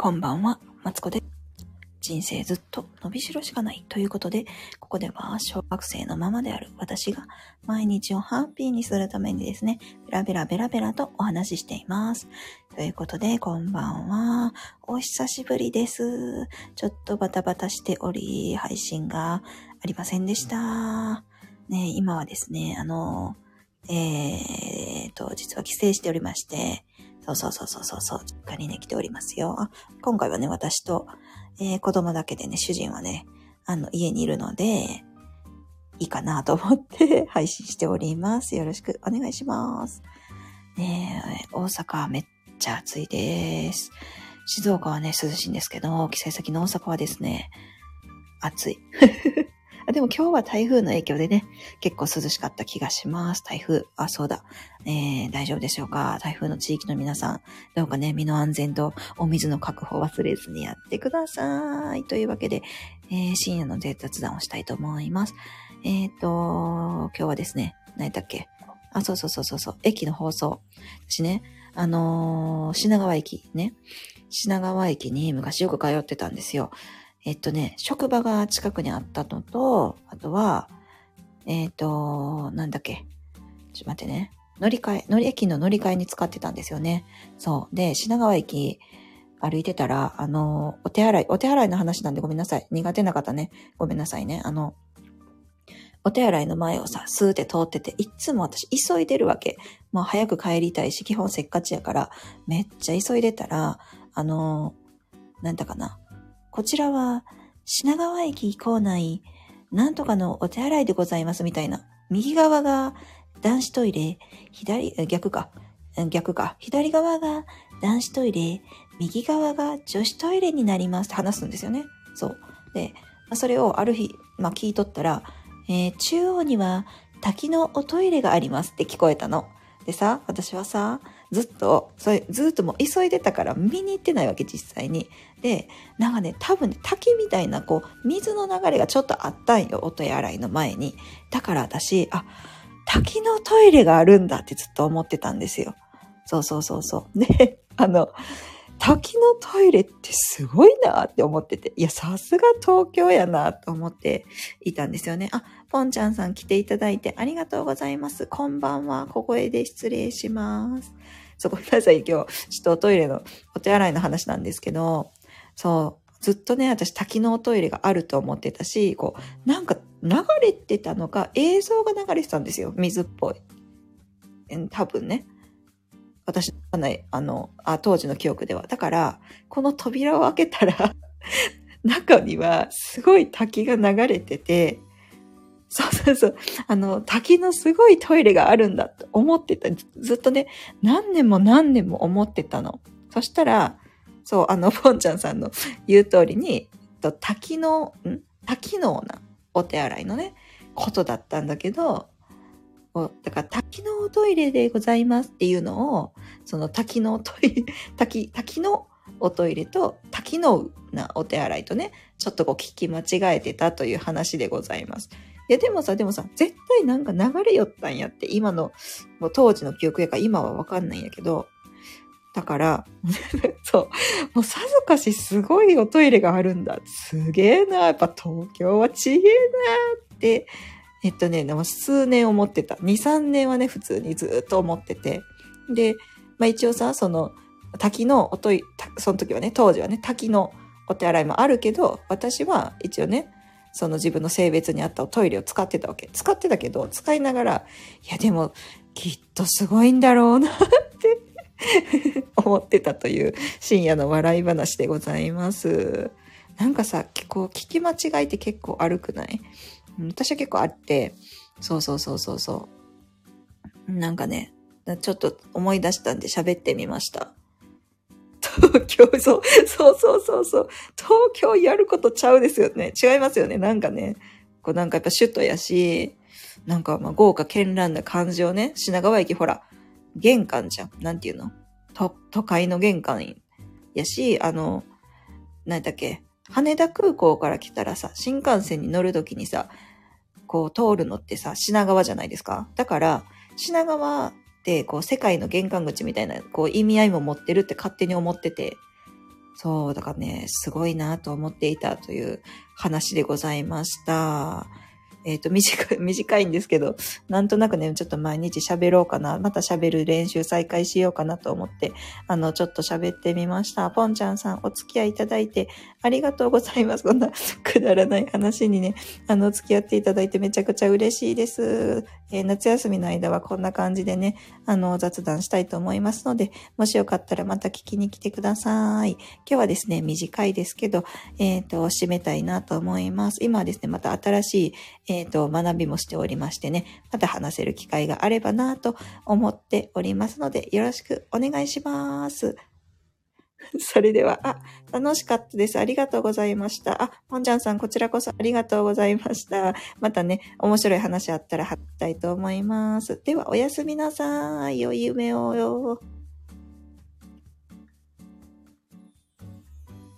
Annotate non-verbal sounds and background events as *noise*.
こんばんは、マツコです。人生ずっと伸びしろしかないということで、ここでは小学生のままである私が毎日をハッピーにするためにですね、ベラベラベラベラとお話ししています。ということで、こんばんは。お久しぶりです。ちょっとバタバタしており、配信がありませんでした。ね、今はですね、あの、えーと、実は帰省しておりまして、そうそうそうそうそうそう、実家にね、来ておりますよ。あ今回はね、私と、えー子供だけでね、主人はね、あの、家にいるので、いいかなと思って *laughs* 配信しております。よろしくお願いします。ねえ、大阪めっちゃ暑いです。静岡はね、涼しいんですけど、帰省先の大阪はですね、暑い。でも今日は台風の影響でね、結構涼しかった気がします。台風。あ、そうだ。えー、大丈夫でしょうか？台風の地域の皆さん、どうかね、身の安全とお水の確保を忘れずにやってください。というわけで、えー深夜の雑談をしたいと思います。えっ、と、今日はですね、何だっけ？あ、そうそうそうそうそう、駅の放送。私ね、あのー品川駅ね、品川駅に昔よく通ってたんですよ。えっとね、職場が近くにあったのと、あとは、えっ、と、なんだっけ。ちょっと待ってね。乗り換え、乗り、駅の乗り換えに使ってたんですよね。そう。で、品川駅歩いてたら、あの、お手洗い、お手洗いの話なんでごめんなさい。苦手な方ね。ごめんなさいね。あの、お手洗いの前をさ、スーって通ってて、いつも私急いでるわけ。もう早く帰りたいし、基本せっかちやから、めっちゃ急いでたら、あの、なんだかな。こちらは、品川駅構内、なんとかのお手洗いでございますみたいな。右側が男子トイレ、左、逆か。逆か。左側が男子トイレ、右側が女子トイレになりますって話すんですよね。そう。で、それをある日、まあ、聞いとったら、えー中央には滝のおトイレがありますって聞こえたの。でさ、私はさ、ずっと、それ、ずっともう急いでたから見に行ってないわけ、実際に。で、なんかね、多分ね、滝みたいな、こう、水の流れがちょっとあったんよ、音や洗いの前に。だから私、あ、滝のトイレがあるんだってずっと思ってたんですよ。そうそうそうそう。で、あの、滝のトイレってすごいなって思ってて。いや、さすが東京やなと思っていたんですよね。あ、ポンちゃんさん来ていただいてありがとうございます。こんばんは。小声で失礼します。そう、ごめんなさい。今日、ちょっとトイレの、お手洗いの話なんですけど、そう、ずっとね、私滝のおトイレがあると思ってたし、こう、なんか流れてたのか、映像が流れてたんですよ。水っぽい。多分ね。私のない、あの、あ、当時の記憶では。だから、この扉を開けたら、*laughs* 中にはすごい滝が流れてて、そうそうそう。あの、滝のすごいトイレがあるんだと思ってた。ずっとね、何年も何年も思ってたの。そしたら、そう、あの、ポンちゃんさんの *laughs* 言う通りに、滝の、ん？多機能なお手洗いのね、ことだったんだけど、だから多機能トイレでございますっていうのを、その多機能トイレ、*laughs* 多機、多機能おトイレと多機能なお手洗いとね、ちょっとこう聞き間違えてたという話でございます。いや、でもさ、でもさ、絶対なんか流れよったんやって、今の、もう当時の記憶やか今はわかんないんやけど、だから、*laughs* そう、もうさぞかしすごいおトイレがあるんだ。すげえな、やっぱ東京はちげえなって、えっとね、でも数年思ってた。2、3年はね、普通にずっと思ってて。で、まあ一応さ、その、滝のおトイレ、たその時はね、当時はね、滝のお手洗いもあるけど、私は一応ね、その自分の性別に合ったトイレを使ってたわけ。使ってたけど、使いながら、いやでも、きっとすごいんだろうなって *laughs* 思ってたという深夜の笑い話でございます。なんかさ、こう聞き間違いって結構あるくない？私は結構あって、そうそうそうそうそう。なんかね、ちょっと思い出したんで喋ってみました。東京、そう、そうそうそうそう。東京やることちゃうですよね。違いますよね。なんかね、こうなんかやっぱ首都やし、なんかまあ豪華絢爛な感じをね、品川駅ほら、玄関じゃん。なんていうの？都、都会の玄関やし、あの、何だっけ、羽田空港から来たらさ、新幹線に乗るときにさ、こう通るのってさ、品川じゃないですか？だから、品川ってこう世界の玄関口みたいなこう意味合いも持ってるって勝手に思ってて、そう、だからね、すごいなと思っていたという話でございました。えっ、ー、と、短い、*laughs* 短いんですけど、なんとなくね、ちょっと毎日喋ろうかな。また喋る練習再開しようかなと思って、あの、ちょっと喋ってみました。ぽんちゃんさん、お付き合いいただいてありがとうございます。こんなくだらない話にね、あの、付き合っていただいてめちゃくちゃ嬉しいです。えー、夏休みの間はこんな感じでね、あの、雑談したいと思いますので、もしよかったらまた聞きに来てください。今日はですね、短いですけど、えっ、ー、と、締めたいなと思います。今はですね、また新しい、えっ、ー、と、学びもしておりましてね、また話せる機会があればなと思っておりますので、よろしくお願いします。*laughs* それでは、あ、楽しかったです。ありがとうございました。あ、ポンちゃんさん、こちらこそありがとうございました。またね、面白い話あったら貼ったいと思います。では、おやすみなさい。良い夢をよ。